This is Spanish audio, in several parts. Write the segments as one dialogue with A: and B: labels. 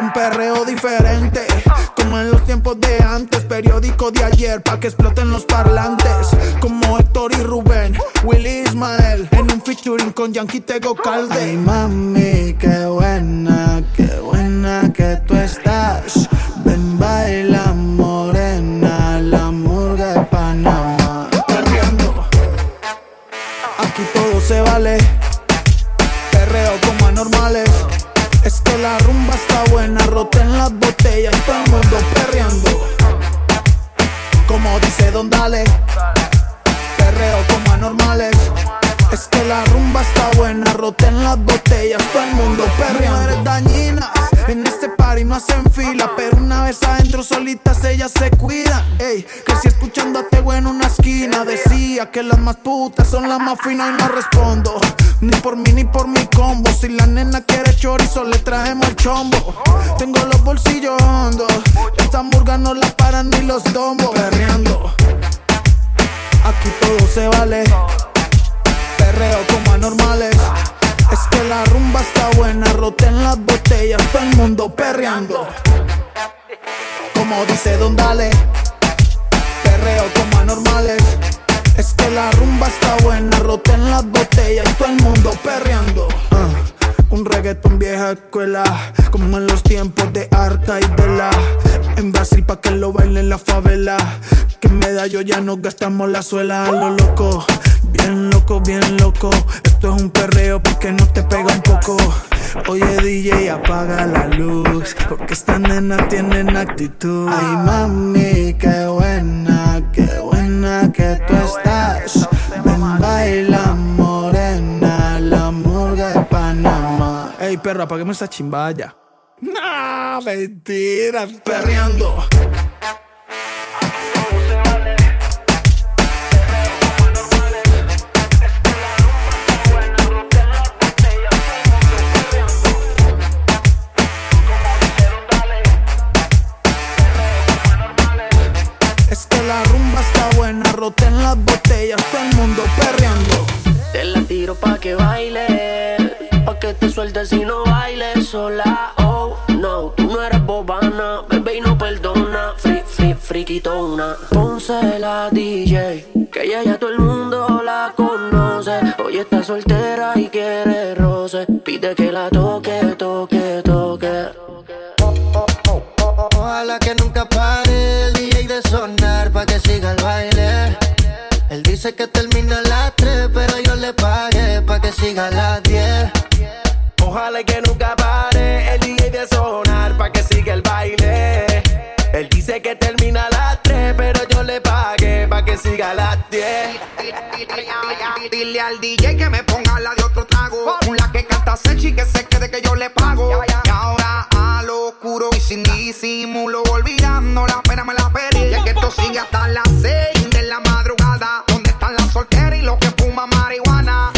A: Un perreo diferente, como en los tiempos de antes, periódico de ayer, pa' que exploten los parlantes. Como Héctor y Rubén, Willy Ismael, en un featuring con Yankee Tego Calde. Ay, mami, qué buena, qué buena que tú estás. Finas y no respondo. Ni por mí ni por mi combo. Si la nena quiere chorizo, le traemos el chombo. Tengo los bolsillos hondos. Esta hamburga no la paran ni los tombos. Perreando. Aquí todo se vale. Perreo como anormales. Es que la rumba está buena. Roten las botellas. Todo el mundo perreando. Como dice Don Dale. Perreo como anormales. Es que la rumba está buena, roten las botellas y todo el mundo perreando. Ah, un reggaeton vieja escuela, como en los tiempos de Arca y de la. En Brasil pa' que lo bailen la favela. Que en ya nos gastamos la suela a lo loco. Bien loco, bien loco. Esto es un perreo porque no te pega un poco. Oye DJ, apaga la luz. Porque esta nena tienen actitud. Ay mami, qué buena, qué buena que tú estás. Ven, baila morena, la murga de Panamá. Ey perro, apaguemos esta chimbaya. Nah, mentira, perreando.
B: Ponce la DJ, que ella ya todo el mundo la conoce. Hoy está soltera y quiere roce. Pide que la toque, toque, toque.
C: Ojalá que nunca pare el DJ de sonar pa' que siga el baile. Él dice que termina a las 10.
D: Dile al DJ que me ponga la de otro trago. La que canta sexy que se quede que yo le pago. Y ahora a lo oscuro y sin disimulo, olvidando la pena me la pedí. Y es que esto sigue hasta las 6 de la madrugada. ¿Dónde están las solteras y los que fuman marihuana?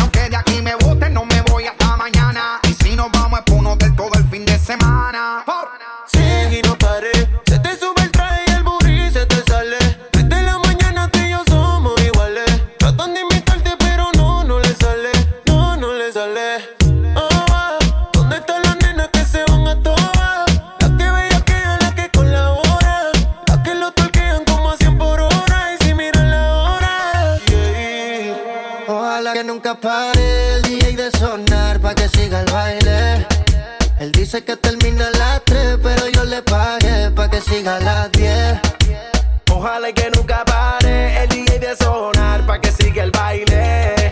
E: Que
C: nunca pare el DJ de sonar pa' que siga el baile.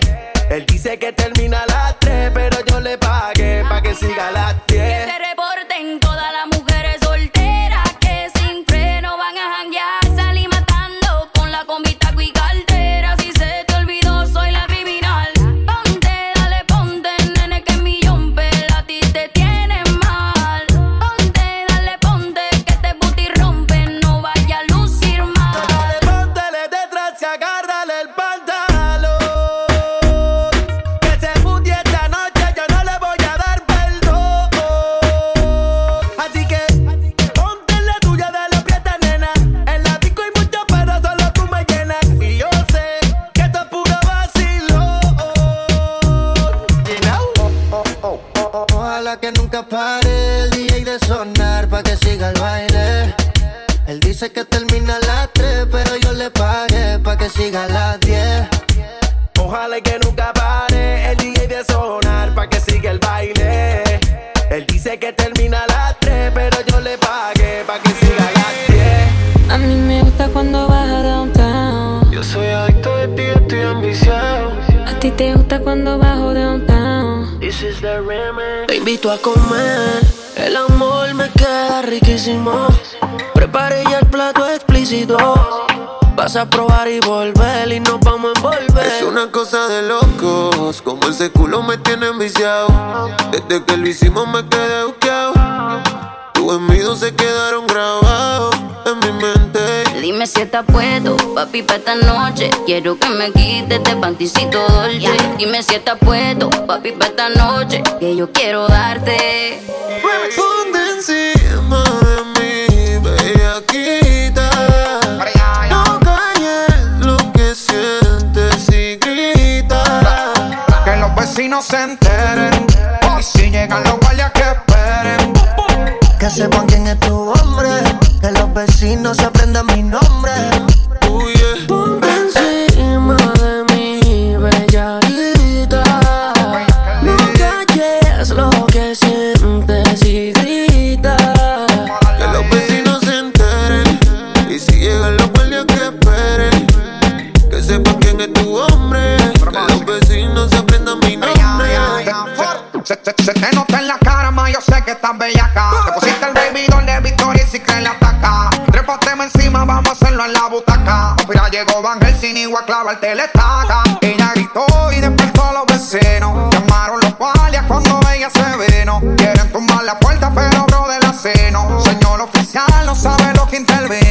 C: Él dice que termina a
F: de
E: locos. Como ese culo me tiene enviciado. Desde que lo hicimos me quedé buqueado. Tus envidios se quedaron grabados en mi mente.
G: Dime si está puesto, papi, para esta noche. Quiero que me quites este panticito dolce. Yeah. Dime si está puesto, papi, para esta noche. Que yo quiero darte.
E: Ponte encima de mí, ve aquí. y
H: no
E: se enteren. Y si llegan los guardias que esperen. Que sepan quién es tu hombre. Que los vecinos se aprendan mi nombre
D: ataca. Pues Mira, llegó Van Helsing y clava el teletaca. Ella gritó y despertó a los vecinos. Llamaron los guardias cuando ella se vino. Quieren tumbar la puerta, pero bro de la. Señor oficial, no sabe lo que intervino.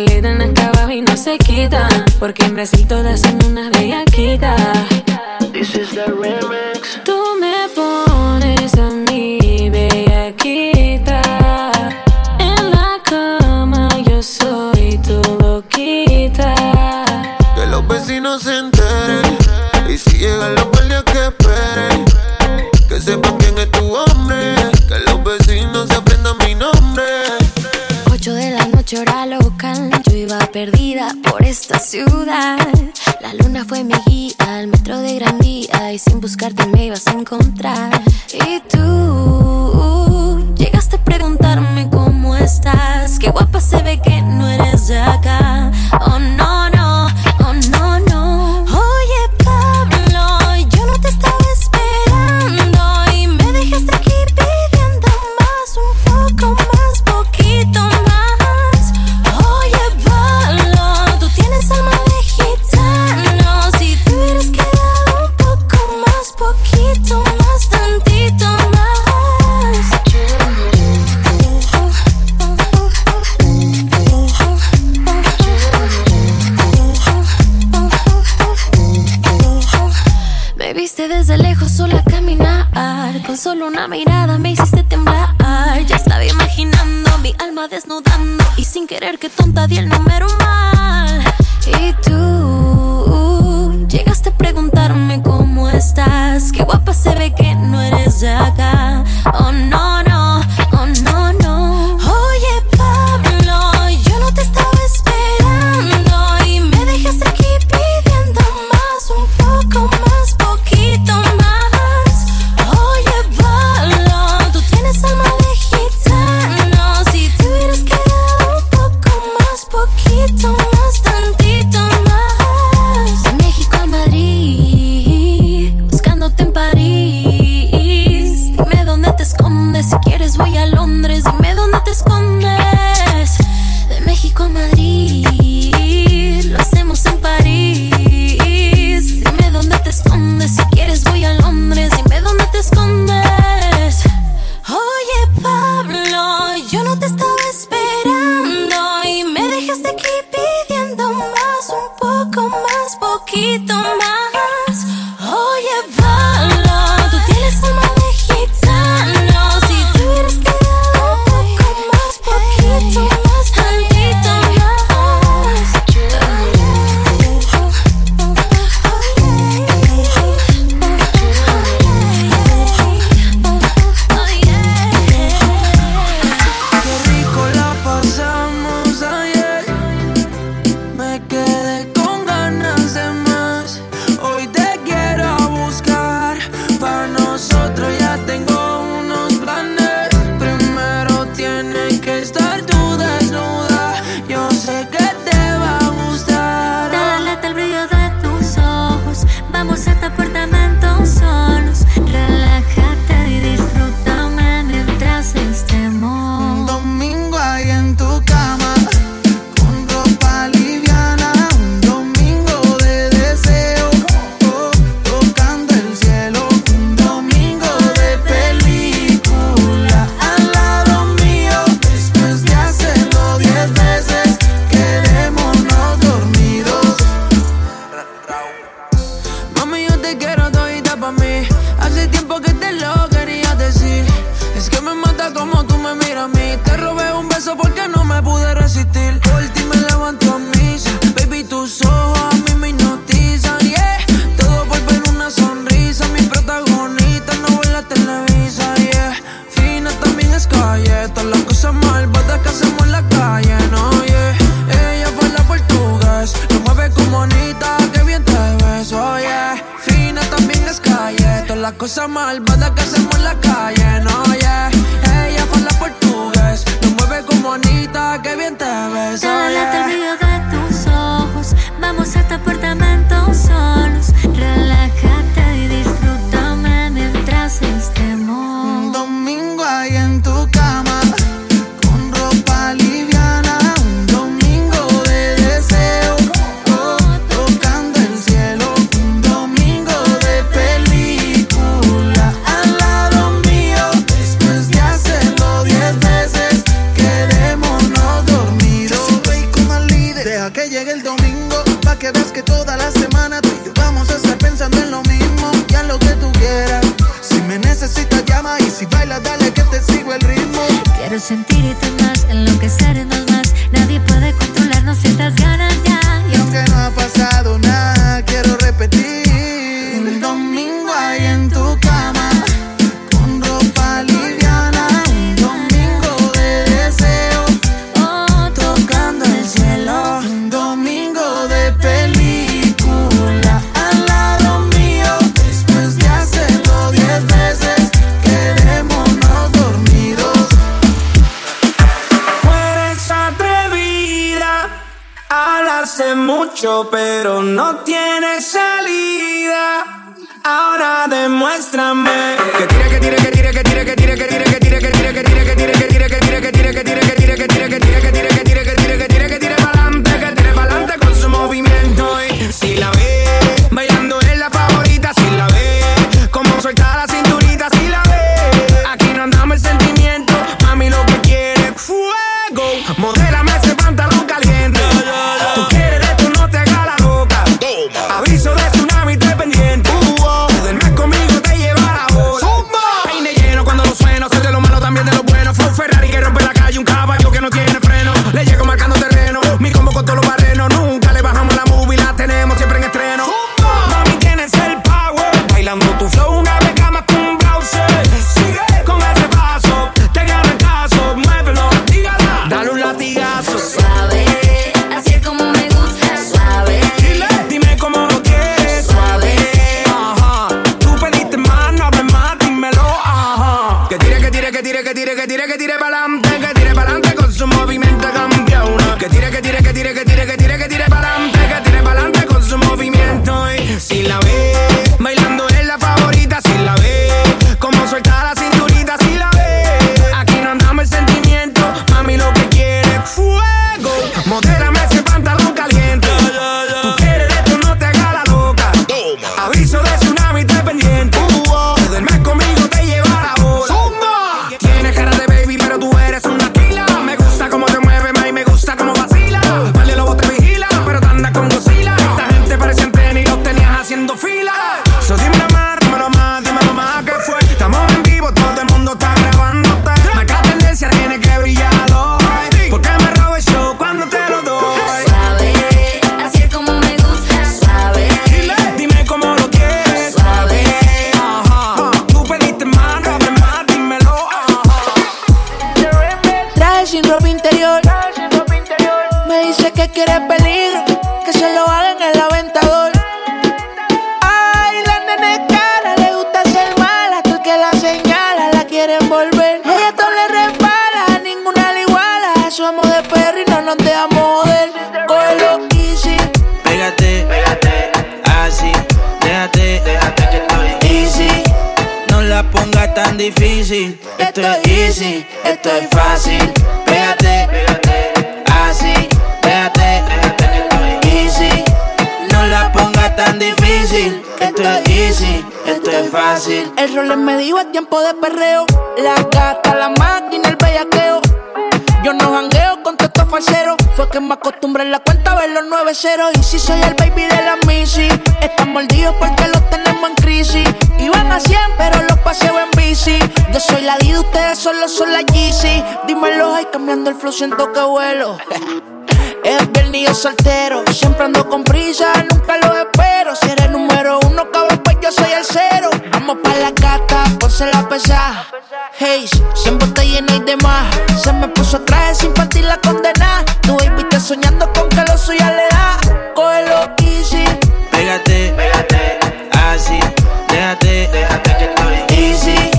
I: le dan acá abajo y no se quitan. Porque en Brasil todas son unas bellaquitas.
G: fue mi guía al metro de Gran Vía y sin buscarte me ibas a encontrar. Y tú cosas malvadas que
J: hacemos en la calle. muéstrame que esto
K: es
L: fácil. Pégate, así, pégate, easy. No la pongas tan difícil. Esto es easy, esto es fácil.
M: El rol me dijo a tiempo de perreo. La gata, la máquina, el bellaqueo. Yo no jangueo con todos estos falseros. Fue que me acostumbré en la cuenta a ver los 9-0. Y si soy el baby de la Missy, están mordidos porque los tenemos en crisis. Iban a 100, pero los paseo en bici. Yo soy la D, ustedes solo son la GC. Dímelo, ay, cambiando el flow, siento que vuelo. Es viernes soltero. Siempre ando con prisa, nunca lo espero. Si eres número uno, cabrón, pues yo soy el cero. Vamos pa' la gata, ponse la pesada. Hey, siempre de más. Se me puso traje sin partir la condena. Tu baby soñando con que lo suya le da. Cógelo easy.
L: Pégate, pégate, así. Déjate, déjate que estoy easy.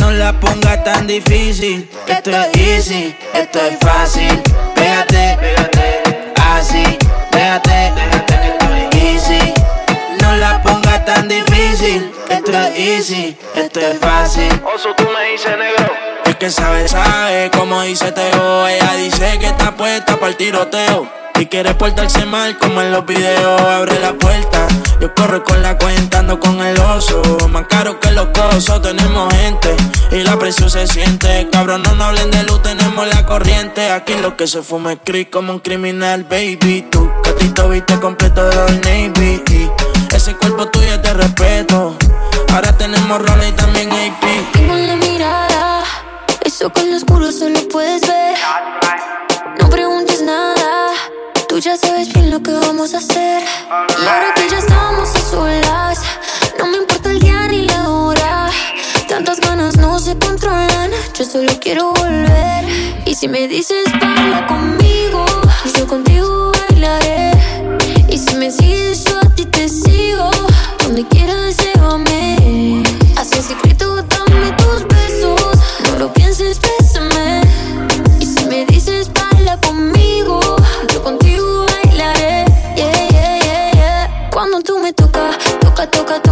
L: No la pongas tan difícil. Esto es easy, esto es fácil. Pégate, pégate, así. Déjate, déjate que estoy easy. No la pongas tan difícil. Esto es easy, esto es fácil.
N: Oso, tú me dices negro.
L: Que sabe, sabe, como dice Teo. Ella dice que está puesta para el tiroteo. Y quiere portarse mal como en los videos. Abre la puerta, yo corro con la cuenta, ando con el oso. Más caro que los cosos, tenemos gente. Y la presión se siente. Cabrón, no nos hablen de luz, tenemos la corriente. Aquí lo que se fuma es creep como un criminal, baby. Tu catito viste completo de Navy. Ese cuerpo tuyo es de respeto. Ahora tenemos roles y también AP.
G: Eso con lo oscuro solo puedes ver. No preguntes nada, tú ya sabes bien lo que vamos a hacer. Y ahora que ya estamos a solas, no me importa el día ni la hora. Tantas ganas no se controlan, yo solo quiero volver. Y si me dices baila conmigo, yo contigo bailaré. Y si me sigues, yo a ti te sigo. Donde quieras, llévame.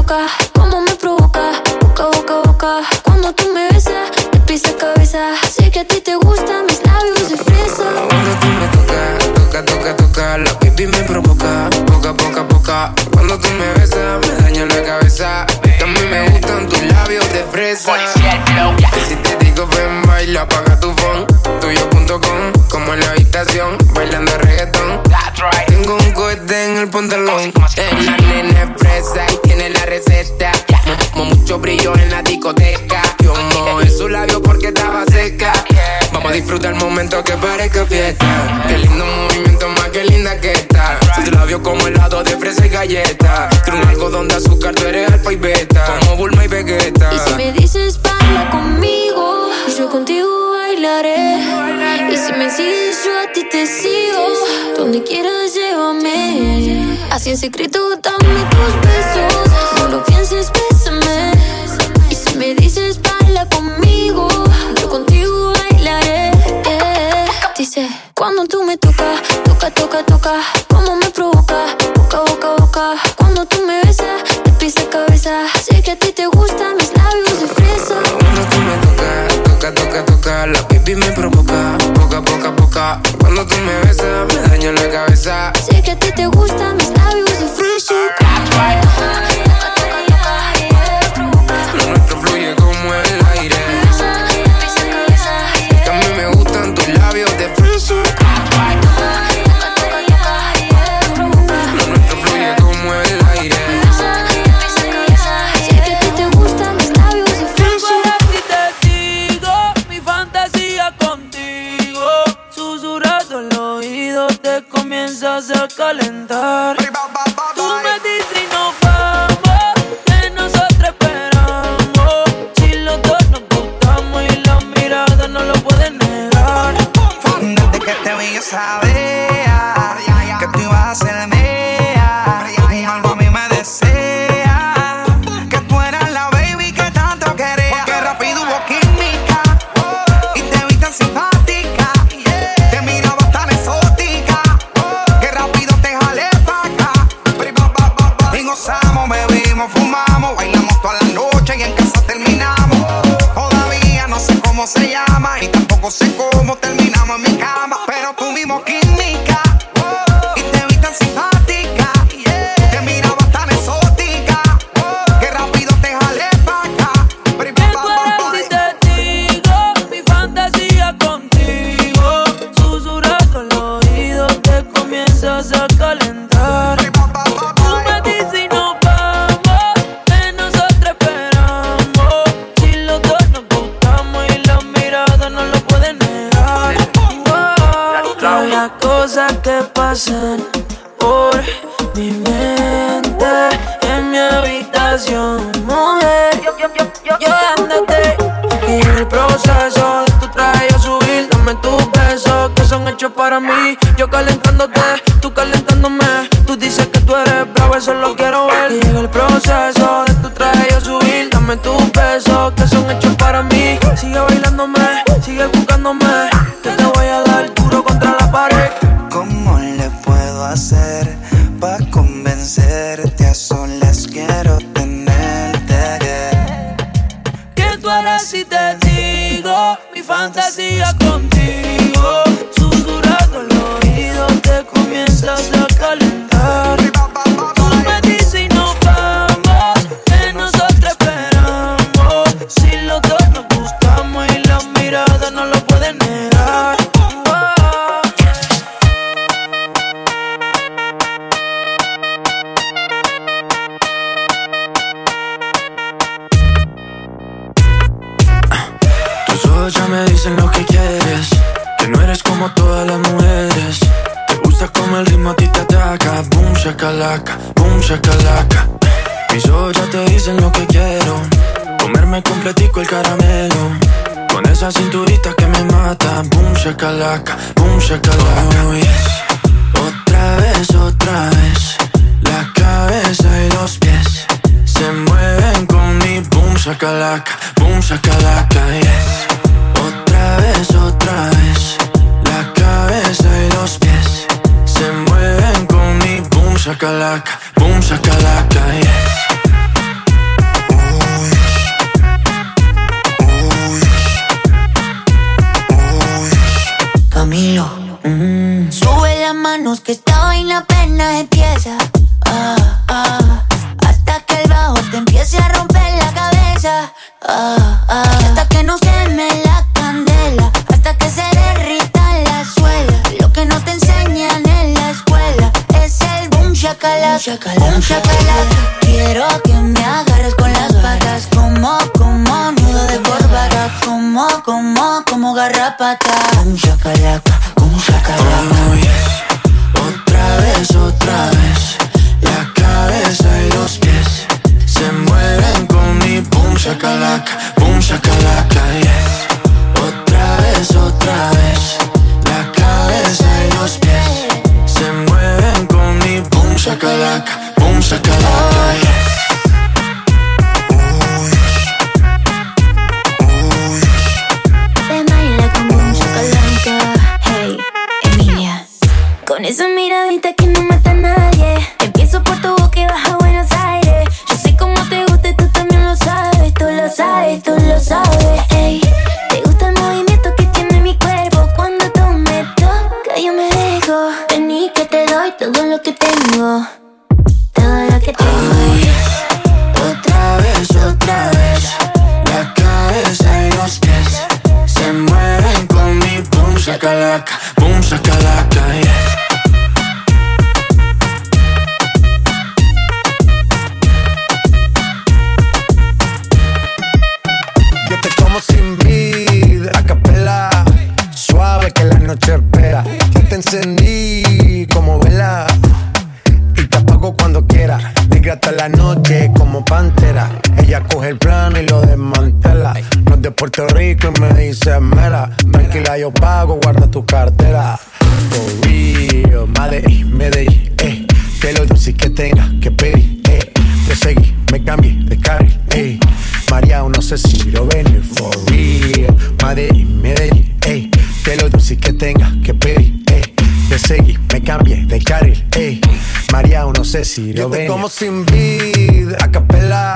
G: Toca. Como me provoca, boca, boca, boca. Cuando tú me besas, de pies a cabeza. Sé que a ti te gustan mis labios de fresa.
O: Cuando tú me tocas, toca, toca, toca, la pipi me provoca, poca, poca, poca. Cuando tú me besas, me daña la cabeza. Mí me gustan tus labios de fresa. Y si te digo ven, baila, apaga tu phone. Tuyo.com, como en la habitación, bailando reggaetón. Un cohete en el pantalón. Es la nena es fresa y tiene la receta. Mo- mo- mucho brillo en la discoteca. Yo mojo en su labio porque estaba seca. Vamos a disfrutar el momento que parezca fiesta. Qué lindo movimiento, más que linda que está. Sus labios como helado de fresa y galleta. Tiene un algodón de azúcar, tú eres alfa y beta. Como Bulma y Vegeta.
G: Y si me dices baila conmigo, yo contigo bailaré. Y si me sigues, yo a ti te sigo. Donde quieras, llévame. Así en secreto, dame tus besos. No lo pienses, bésame. Y si me dices baila conmigo, yo contigo bailaré. Dice, cuando tú me tocas, toca, toca, toca. Como me provoca, boca, boca, boca. Cuando tú me besas, de pies a cabeza. Sé que a ti te gustan mis labios de fresa.
O: Cuando tú me tocas, toca, toca, toca, la pipi me provoca, poca, poca, poca. Cuando tú me besas, me daña la cabeza.
G: Que a ti te gustan mis
P: pasan por mi mente en mi habitación,
Q: Hasta que no queme la candela, hasta que se derrita la suela. Lo que no te enseñan en la escuela es el boom shakalaka, boom. Todo lo que tengo.
R: Otra vez, otra vez. La cabeza y los pies se mueven con mi boom shakalaka, boom shakalaka, yes.
S: Sin vida, a capela.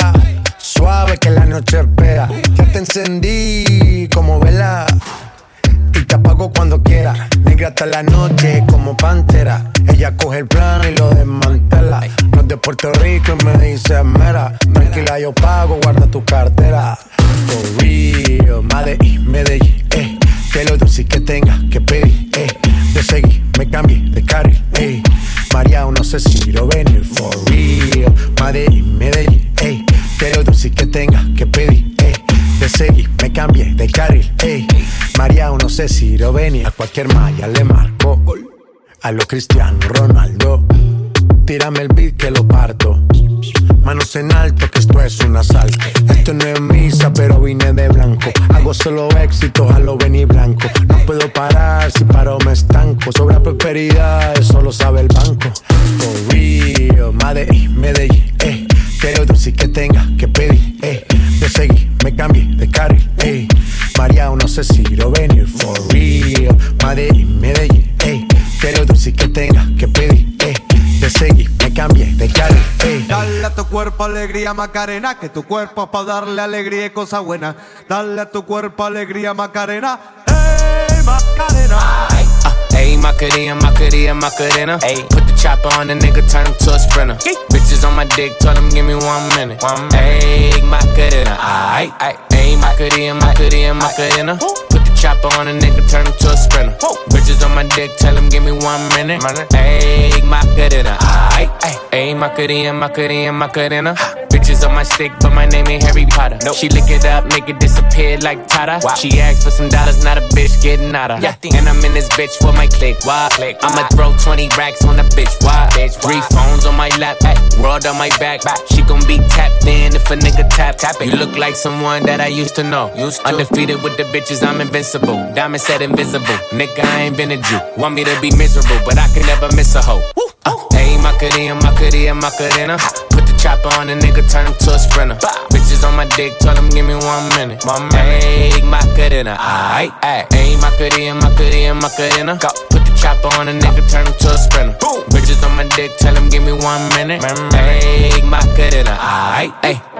S: Suave que la noche espera. Ya te encendí como vela. Y te apago cuando quiera. Negra hasta la noche como pantera. Ella coge el plano y lo desmantela. No es de Puerto Rico y me dice mera. Tranquila, yo pago, guarda tu cartera. For real, Medellín, Medellín, eh. Que lo dulce que tenga que pedir. Te seguí, me cambié de carril, eh. María, no sé si lo venir, for real. Medellín, Medellín, eh. Que lo dulce que tenga que pedir, eh. Te seguí, me cambié de carril, ey. María, no sé si lo venía. A cualquier malla le marco. A lo Cristiano Ronaldo. Tírame el beat que lo parto. Manos en alto, que esto es un asalto. Esto no es misa, pero vine de blanco. Hago solo éxito, a lo venir blanco. No puedo parar, si paro me estanco. Sobra prosperidad, eso lo sabe el banco. For real, Medellín, Medellín, eh. Quiero dulce que tenga que pedir, eh. Te seguí, me cambié de carril, ey. María, no sé si lo venir for real. Medellín, ey. Pero tú sí que tenga que pedir, seguir, me cambié de carril.
T: Dale a tu cuerpo alegría, Macarena, que tu cuerpo es para darle alegría y cosas buenas. Dale a tu cuerpo alegría, Macarena, ey, Macarena.
U: Ayy, Macarena, Macarena, Macarena. Ayy, put the chopper on the nigga, turn him to a sprinter. Bitches on my dick, tell him give me one minute. One minute. Ayy, Macarena, aight, aight. Ayy, Macarena, Macarena, Macarena. Put the chopper on a nigga, turn him to a sprinter. Bitches on my dick, tell him give me one minute. Ayy, Macarena. Ayy, Macarena, Macarena, Macarena. Bitches on my stick, but my name ain't Harry Potter. She lick it up, make it disappear like Tata. She asked for some dollars, not a bitch getting out of. And I'm in this bitch for my click. Why? I'ma throw 20 racks on a bitch. Why? bitch Three phones on my lap, ay, world on my back. She gon' be tapped in if a nigga tap. tap it. You look like someone that I used to know. Undefeated with the bitches, I'm invincible. Diamond said invisible. Nigga, I ain't been a Jew. Want me to be miserable, but I can never miss a hoe. Uh, Ayy, Macarena, Macarena, Macarena. Put the chopper on a nigga, turn him to a sprinter. Bitches on my dick, tell him give me one minute. One minute. Ayy, Macarena, aight, aight. Ayy, Macarena, Macarena, Macarena. Go. Put the chopper on a nigga, turn him to a sprinter. Bitches on my dick, tell him give me one minute. Ayy, Macarena, aight, ayy.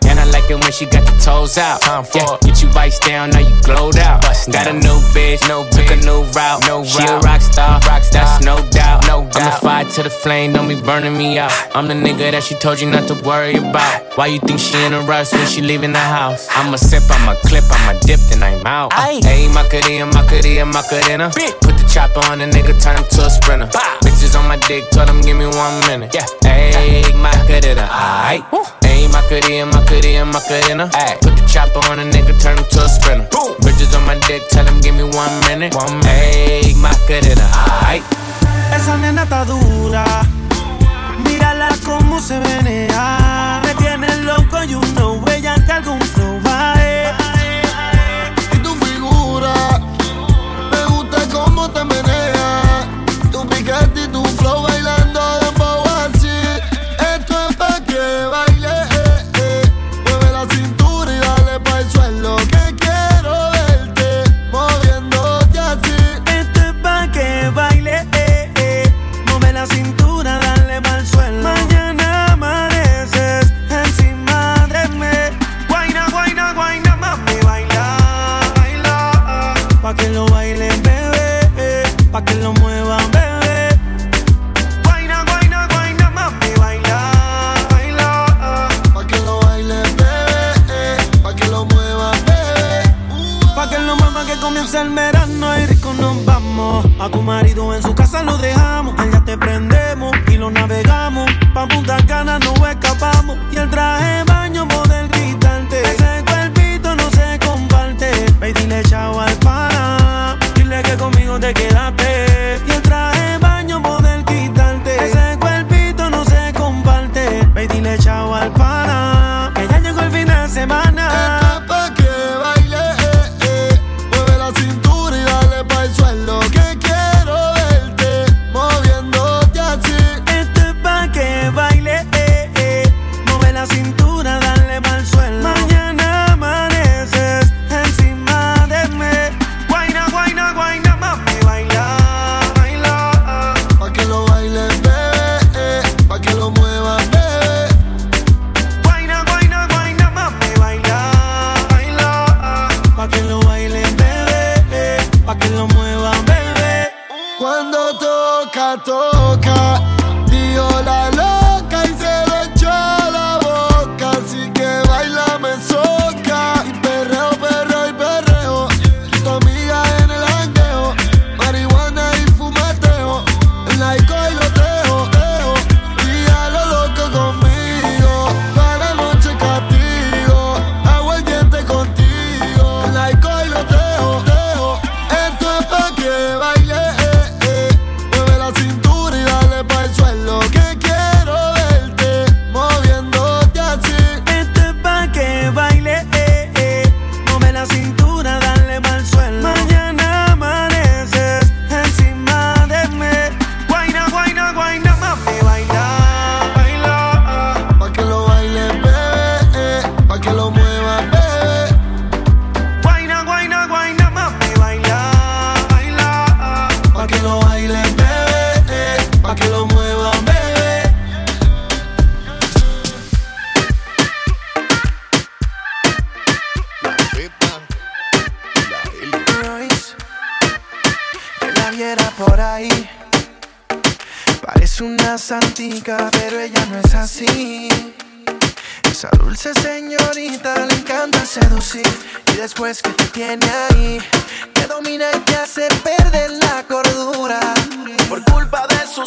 U: I like it when she got the toes out. Time for Yeah. Get you vice down, now you glowed out. Got a new bitch, no took a new route. No she a rock star, rock star. that's no doubt. No doubt. I'm the fire to the flame, don't be burning me out. I'm the nigga that she told you not to worry about. Why you think she in a rush when she leaving the house? I'ma sip, I'ma clip, I'ma dip, then I'm out. Ayy, Macarena, Macarena, Macarena. Put chopper on a nigga, turn him to a sprinter. Bitches on my dick, tell them give me one minute. Yeah, ayy, Macarena, aight. Ayy, Macarena, Macarena, Macarena. Ayy, put the chopper on a nigga, turn him to a sprinter. Bitches on my dick, tell them give me one minute. One minute. Ayy, Macarena, aight.
V: Esa nena está dura. Mírala cómo se venea. Me tiene loco y uno ella
C: Y después que te tiene ahí, te domina y te hace perder la cordura.
F: Por culpa de su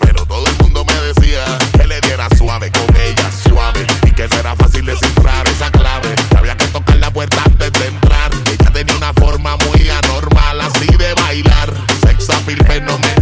W: Pero todo el mundo me decía que le diera suave con ella, suave. Y que no era fácil descifrar esa clave. Que había que tocar la puerta antes de entrar. Ella tenía una forma muy anormal, así de bailar. Sex appeal fenomenal.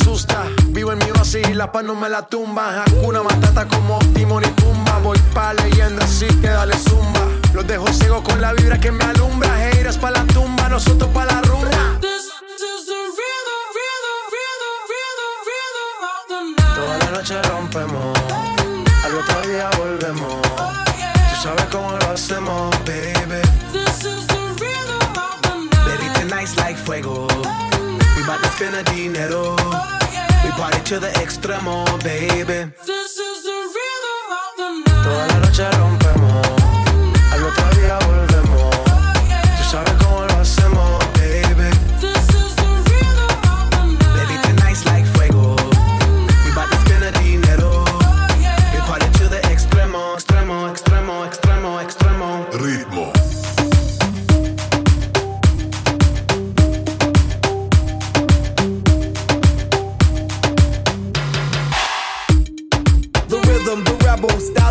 X: Asusta. Vivo en mi oasis y la paz no me la tumba. Hakuna Matata como Timon y Pumba. Voy pa' leyenda así que dale zumba. Los dejo ciego con la vibra que me alumbra. Heiras pa' la tumba, nosotros pa' la rumba. Toda la noche rompemos, al otro día volvemos. Tú sabes cómo lo hacemos, baby. Baby, tonight's like fuego. We bout to spend a dinero. We party to the extremo, baby. Toda la noche